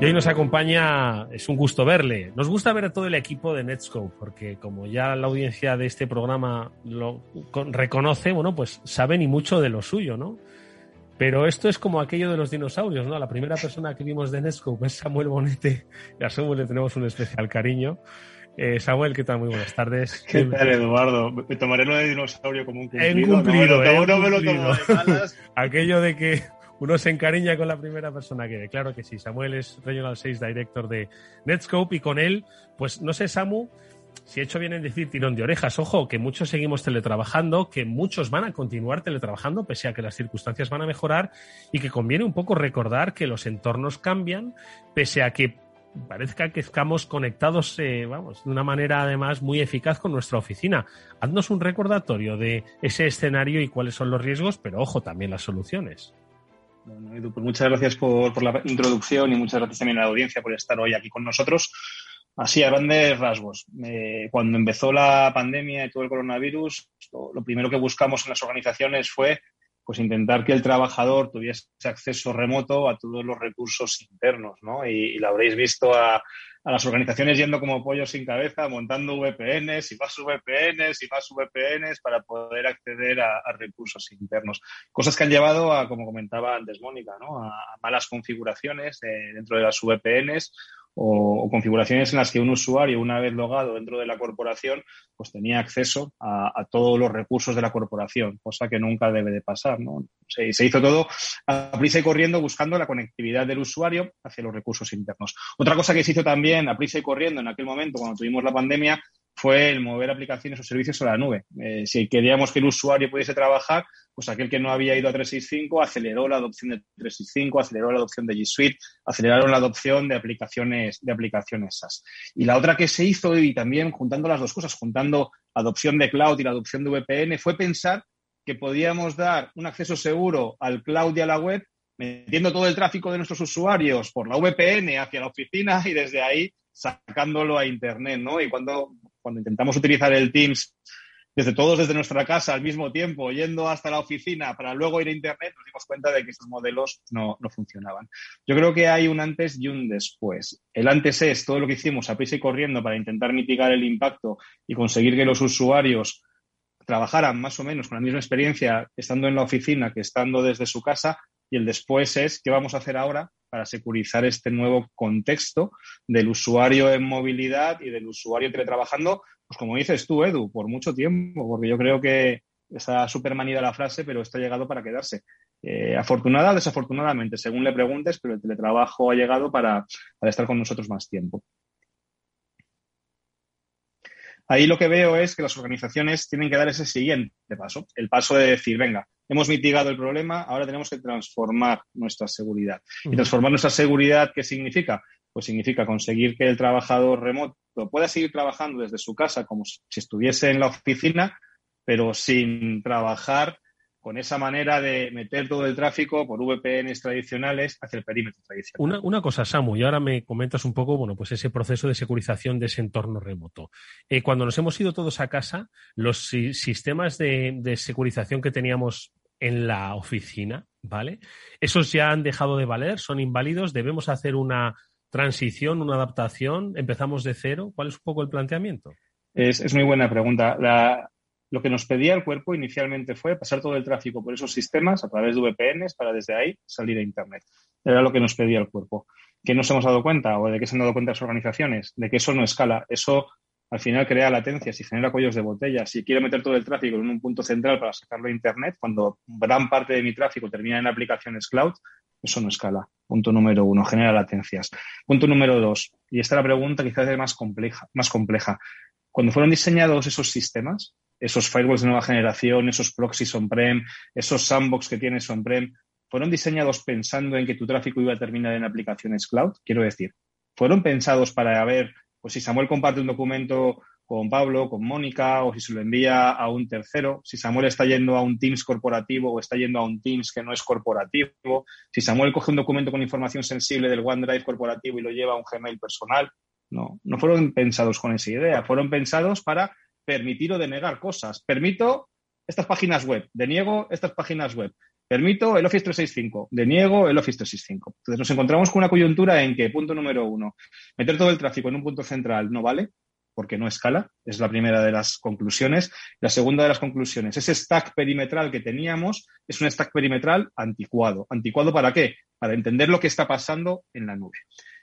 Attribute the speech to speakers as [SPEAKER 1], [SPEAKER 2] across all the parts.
[SPEAKER 1] Y hoy nos acompaña, es un gusto verle. Nos gusta ver a todo el equipo de Netscope, porque como ya la audiencia de este programa lo reconoce, bueno, pues saben y mucho de lo suyo, ¿no? Pero esto es como aquello de los dinosaurios, ¿no? La primera persona que vimos de Netscope es Samuel Bonete, y a Samuel le tenemos un especial cariño. Eh, Samuel, ¿qué tal? Muy buenas tardes.
[SPEAKER 2] ¿Qué tal, Eduardo? Me tomaré lo de dinosaurio como un cumplido.
[SPEAKER 1] En cumplido,
[SPEAKER 2] no,
[SPEAKER 1] no,
[SPEAKER 2] me lo tomo de malas.
[SPEAKER 1] Aquello de que uno se encariña con la primera persona que ve. Claro que sí, Samuel es Regional 6 Director de Netscope y con él, pues no sé, Samu, si he hecho bien en decir tirón de orejas, ojo, que muchos seguimos teletrabajando, que muchos van a continuar teletrabajando pese a que las circunstancias van a mejorar y que conviene un poco recordar que los entornos cambian pese a que parezca que estamos conectados, eh, vamos, de una manera además muy eficaz con nuestra oficina. Haznos un recordatorio de ese escenario y cuáles son los riesgos, pero ojo, también las soluciones.
[SPEAKER 2] Bueno, Edu, pues muchas gracias por, la introducción y muchas gracias también a la audiencia por estar hoy aquí con nosotros. Así, a grandes rasgos. Eh, cuando empezó la pandemia y todo el coronavirus, lo, lo, primero que buscamos en las organizaciones fue pues intentar que el trabajador tuviese acceso remoto a todos los recursos internos, ¿no? Y, y lo habréis visto a, a, las organizaciones yendo como pollos sin cabeza, montando VPNs y más VPNs y más VPNs para poder acceder a, recursos internos. Cosas que han llevado a, como comentaba antes Mónica, ¿no? A, malas configuraciones de, dentro de las VPNs o, configuraciones en las que un usuario, una vez logado dentro de la corporación, pues tenía acceso a, todos los recursos de la corporación, cosa que nunca debe de pasar. ¿no? Se, hizo todo a prisa y corriendo buscando la conectividad del usuario hacia los recursos internos. Otra cosa que se hizo también a prisa y corriendo en aquel momento, cuando tuvimos la pandemia, fue el mover aplicaciones o servicios a la nube. Eh, si queríamos que el usuario pudiese trabajar, pues aquel que no había ido a 365 aceleró la adopción de 365, aceleró la adopción de G Suite, aceleraron la adopción de aplicaciones, de aplicaciones SaaS. Y la otra que se hizo, y también juntando las dos cosas, juntando adopción de cloud y la adopción de VPN, fue pensar que podíamos dar un acceso seguro al cloud y a la web, metiendo todo el tráfico de nuestros usuarios por la VPN hacia la oficina y desde ahí sacándolo a Internet, ¿no? Y cuando, cuando intentamos utilizar el Teams desde todos desde nuestra casa al mismo tiempo, yendo hasta la oficina para luego ir a Internet, nos dimos cuenta de que estos modelos no, no, funcionaban. Yo creo que hay un antes y un después. El antes es todo lo que hicimos a prisa y corriendo para intentar mitigar el impacto y conseguir que los usuarios trabajaran más o menos con la misma experiencia estando en la oficina que estando desde su casa. Y el después es qué vamos a hacer ahora para securizar este nuevo contexto del usuario en movilidad y del usuario teletrabajando, pues como dices tú, Edu, por mucho tiempo, porque yo creo que está súper manida la frase, pero esto ha llegado para quedarse. Eh, afortunada o desafortunadamente, según le preguntes, pero el teletrabajo ha llegado para estar con nosotros más tiempo. Ahí lo que veo es que las organizaciones tienen que dar ese siguiente paso, el paso de decir, venga, hemos mitigado el problema, ahora tenemos que transformar nuestra seguridad. ¿Y transformar nuestra seguridad qué significa? Pues significa conseguir que el trabajador remoto pueda seguir trabajando desde su casa como si estuviese en la oficina, pero sin trabajar con esa manera de meter todo el tráfico por VPNs tradicionales hacia el perímetro tradicional.
[SPEAKER 1] Una, una, cosa, Samu, y ahora me comentas un poco, bueno, pues ese proceso de securización de ese entorno remoto. Eh, cuando nos hemos ido todos a casa, los si sistemas de, de securización que teníamos en la oficina, ¿vale? Esos ya han dejado de valer, son inválidos, debemos hacer una transición, una adaptación, empezamos de cero. ¿Cuál es un poco el planteamiento?
[SPEAKER 2] Es, es muy buena pregunta. Lo que nos pedía el cuerpo inicialmente fue pasar todo el tráfico por esos sistemas a través de VPNs para desde ahí salir a Internet. Era lo que nos pedía el cuerpo. ¿Qué nos hemos dado cuenta o de qué se han dado cuenta las organizaciones? De que eso no escala. Eso al final crea latencias y genera cuellos de botella. Si quiero meter todo el tráfico en un punto central para sacarlo a Internet, cuando gran parte de mi tráfico termina en aplicaciones cloud, eso no escala. Punto número uno, genera latencias. Punto número dos, y esta es la pregunta quizás es más compleja, más compleja. Cuando fueron diseñados esos sistemas, esos firewalls de nueva generación, esos proxies on-prem, esos sandbox que tienes on-prem, fueron diseñados pensando en que tu tráfico iba a terminar en aplicaciones cloud? Quiero decir, fueron pensados para ver, pues si Samuel comparte un documento con Pablo, con Mónica, o si se lo envía a un tercero, si Samuel está yendo a un Teams corporativo o está yendo a un Teams que no es corporativo, si Samuel coge un documento con información sensible del OneDrive corporativo y lo lleva a un Gmail personal. No, no fueron pensados con esa idea, fueron pensados para permitir o denegar cosas. Permito estas páginas web, deniego estas páginas web. Permito el Office 365, deniego el Office 365. Entonces nos encontramos con una coyuntura en que, punto número uno, meter todo el tráfico en un punto central no vale, porque no escala, es la primera de las conclusiones. La segunda de las conclusiones, ese stack perimetral que teníamos es un stack perimetral anticuado. ¿Anticuado para qué? Para entender lo que está pasando en la nube.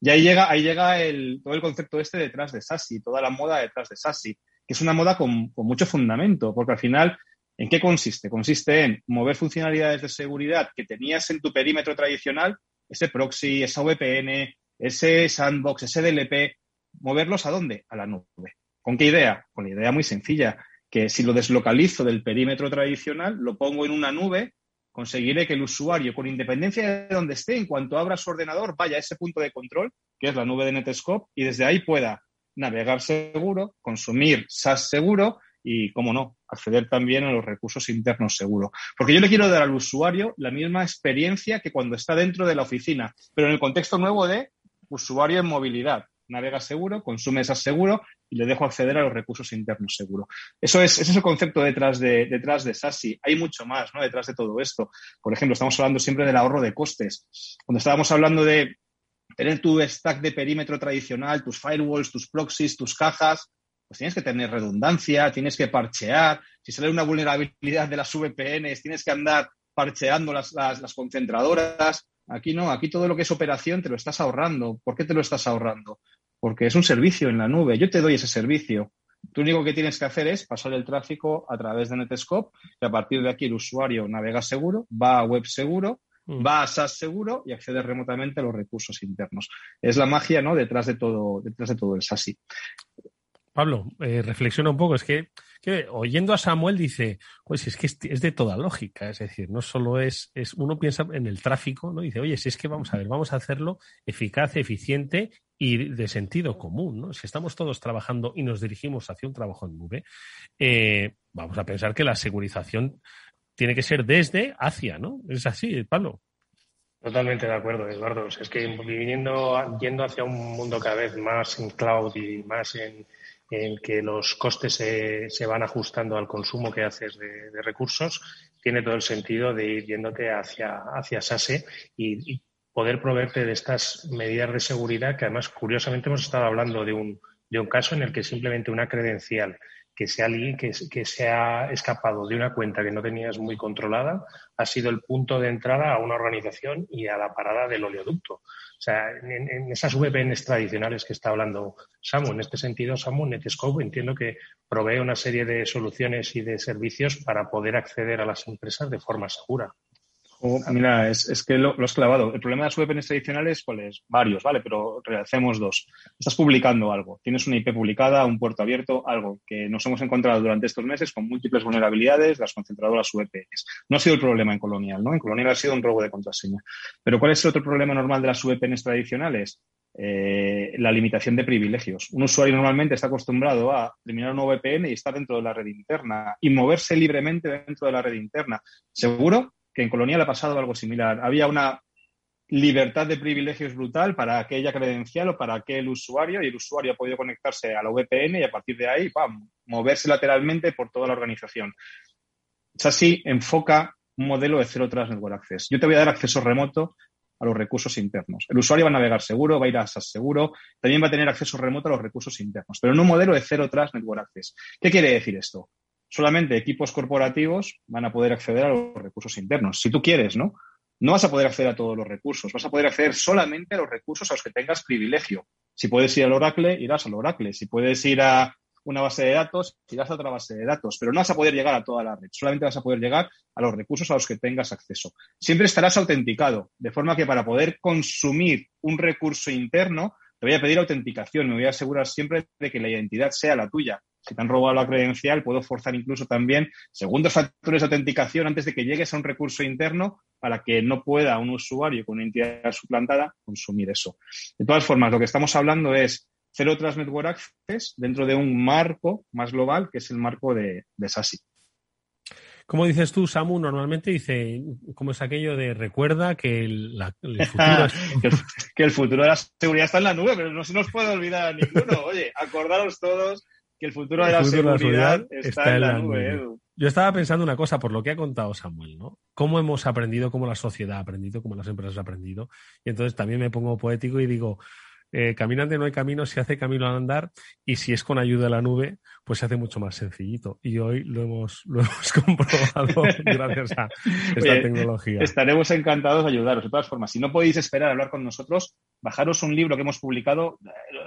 [SPEAKER 2] Y ahí llega, ahí llega todo el concepto este detrás de SASI, toda la moda detrás de SASI, que es una moda con mucho fundamento, porque al final ¿En qué consiste? Consiste en mover funcionalidades de seguridad que tenías en tu perímetro tradicional, ese proxy, esa VPN, ese sandbox, ese DLP, moverlos a dónde? A la nube. ¿Con qué idea? Con la idea muy sencilla, que si lo deslocalizo del perímetro tradicional, lo pongo en una nube, conseguiré que el usuario, con independencia de donde esté, en cuanto abra su ordenador, vaya a ese punto de control, que es la nube de Netscope, y desde ahí pueda navegar seguro, consumir SaaS seguro y, cómo no, acceder también a los recursos internos seguros. Porque yo le quiero dar al usuario la misma experiencia que cuando está dentro de la oficina, pero en el contexto nuevo de usuario en movilidad. Navega seguro, consume esas seguro y le dejo acceder a los recursos internos seguro. Eso es, es el concepto detrás de, detrás de SASI. Hay mucho más ¿no? detrás de todo esto. Por ejemplo, estamos hablando siempre del ahorro de costes. Cuando estábamos hablando de tener tu stack de perímetro tradicional, tus firewalls, tus proxies, tus cajas, pues tienes que tener redundancia, tienes que parchear. Si sale una vulnerabilidad de las VPNs, tienes que andar parcheando las, las, concentradoras. Aquí no, aquí todo lo que es operación te lo estás ahorrando. ¿Por qué te lo estás ahorrando? Porque es un servicio en la nube. Yo te doy ese servicio. Tú único que tienes que hacer es pasar el tráfico a través de Netscope y a partir de aquí el usuario navega seguro, va a web seguro, mm. va a SaaS seguro y accede remotamente a los recursos internos. Es la magia, ¿no? Detrás de todo, detrás de todo el SASI.
[SPEAKER 1] Pablo, eh, reflexiona un poco. Es que, oyendo a Samuel dice, pues es que es, de toda lógica. Es decir, no solo es, es, uno piensa en el tráfico, ¿no? Dice, oye, si es que vamos a ver, vamos a hacerlo eficaz, eficiente y de sentido común, ¿no? Si estamos todos trabajando y nos dirigimos hacia un trabajo en nube, eh, vamos a pensar que la segurización tiene que ser desde hacia, ¿no? Es así, Pablo.
[SPEAKER 3] Totalmente de acuerdo, Eduardo. es que viniendo, yendo hacia un mundo cada vez más en cloud y más en, en que los costes se, se van ajustando al consumo que haces de, recursos, tiene todo el sentido de ir yéndote hacia, hacia SASE y, y, poder proveerte de estas medidas de seguridad que además, curiosamente, hemos estado hablando de un, de un caso en el que simplemente una credencial que sea alguien que, que, se ha escapado de una cuenta que no tenías muy controlada ha sido el punto de entrada a una organización y a la parada del oleoducto. O sea, en, esas VPNs tradicionales que está hablando Samu, en este sentido, Samu, Netscope entiendo que provee una serie de soluciones y de servicios para poder acceder a las empresas de forma segura.
[SPEAKER 2] Oh, mira, es, que lo, has clavado. El problema de las VPNs tradicionales, ¿cuál es? Varios, ¿vale? Pero realicemos dos. Estás publicando algo, tienes una IP publicada, un puerto abierto, algo que nos hemos encontrado durante estos meses con múltiples vulnerabilidades, las concentradoras VPNs. No ha sido el problema en Colonial, ¿no? En Colonial ha sido un robo de contraseña. Pero ¿cuál es el otro problema normal de las VPNs tradicionales? Eh, la limitación de privilegios. Un usuario normalmente está acostumbrado a eliminar una VPN y estar dentro de la red interna y moverse libremente dentro de la red interna. ¿Seguro? Que en Colonial ha pasado algo similar. Había una libertad de privilegios brutal para aquella credencial o para aquel usuario y el usuario ha podido conectarse a la VPN y a partir de ahí, ¡pam!, moverse lateralmente por toda la organización. así enfoca un modelo de Zero Trust Network Access. Yo te voy a dar acceso remoto a los recursos internos. El usuario va a navegar seguro, va a ir a SAS seguro, también va a tener acceso remoto a los recursos internos, pero en un modelo de Zero Trust Network Access. ¿Qué quiere decir esto? Solamente equipos corporativos van a poder acceder a los recursos internos. Si tú quieres, ¿no? No vas a poder acceder a todos los recursos, vas a poder acceder solamente a los recursos a los que tengas privilegio. Si puedes ir al Oracle, irás al Oracle. Si puedes ir a una base de datos, irás a otra base de datos, pero no vas a poder llegar a toda la red, solamente vas a poder llegar a los recursos a los que tengas acceso. Siempre estarás autenticado, de forma que para poder consumir un recurso interno, te voy a pedir autenticación, me voy a asegurar siempre de que la identidad sea la tuya si te han robado la credencial, puedo forzar incluso también segundos factores de autenticación antes de que llegues a un recurso interno para que no pueda un usuario con una entidad suplantada consumir eso. De todas formas, lo que estamos hablando es Zero Trust Network Access dentro de un marco más global que es el marco de, SASI.
[SPEAKER 1] Como dices tú, Samu, normalmente dice, ¿cómo es aquello de recuerda que el, futuro
[SPEAKER 2] que el futuro de la seguridad está en la nube, pero no se nos puede olvidar a ninguno. Oye, acordaros todos que el futuro, de, la seguridad está, en la, nube, Edu.
[SPEAKER 1] Yo estaba pensando una cosa, por lo que ha contado Samuel, ¿no? Cómo hemos aprendido, cómo la sociedad ha aprendido, cómo las empresas han aprendido. Y entonces también me pongo poético y digo, eh, caminante no hay camino, se hace camino al andar y si es con ayuda de la nube, pues se hace mucho más sencillito. Y hoy lo hemos, lo hemos comprobado gracias a esta tecnología.
[SPEAKER 2] Estaremos encantados de ayudaros. De todas formas, si no podéis esperar a hablar con nosotros, bajaros un libro que hemos publicado.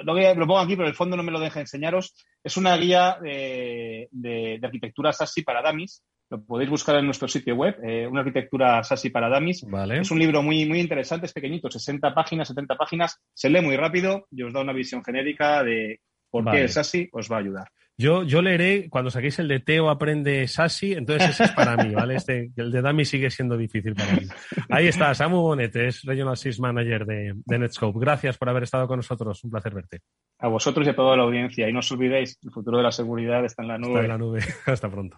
[SPEAKER 2] Lo, lo pongo aquí, pero el fondo no me lo deja enseñaros. Es una guía de, de, de arquitectura SASI para Damis lo podéis buscar en nuestro sitio web, eh, una arquitectura SASI para Damis. Es un libro muy, muy interesante, es pequeñito, 60 páginas, 70 páginas, se lee muy rápido y os da una visión genérica de por qué el SASI os va a ayudar.
[SPEAKER 1] Yo, yo leeré cuando saquéis el de Teo aprende Sasi, entonces ese es para mí, ¿vale? Este, el de Dami sigue siendo difícil para mí. Ahí está, Samu Bonet, es Regional Sys Manager de, de, Netscope. Gracias por haber estado con nosotros, un placer verte.
[SPEAKER 2] A vosotros y a toda la audiencia. Y no os olvidéis, el futuro de la seguridad está en la nube.
[SPEAKER 1] Está en la nube. Hasta pronto.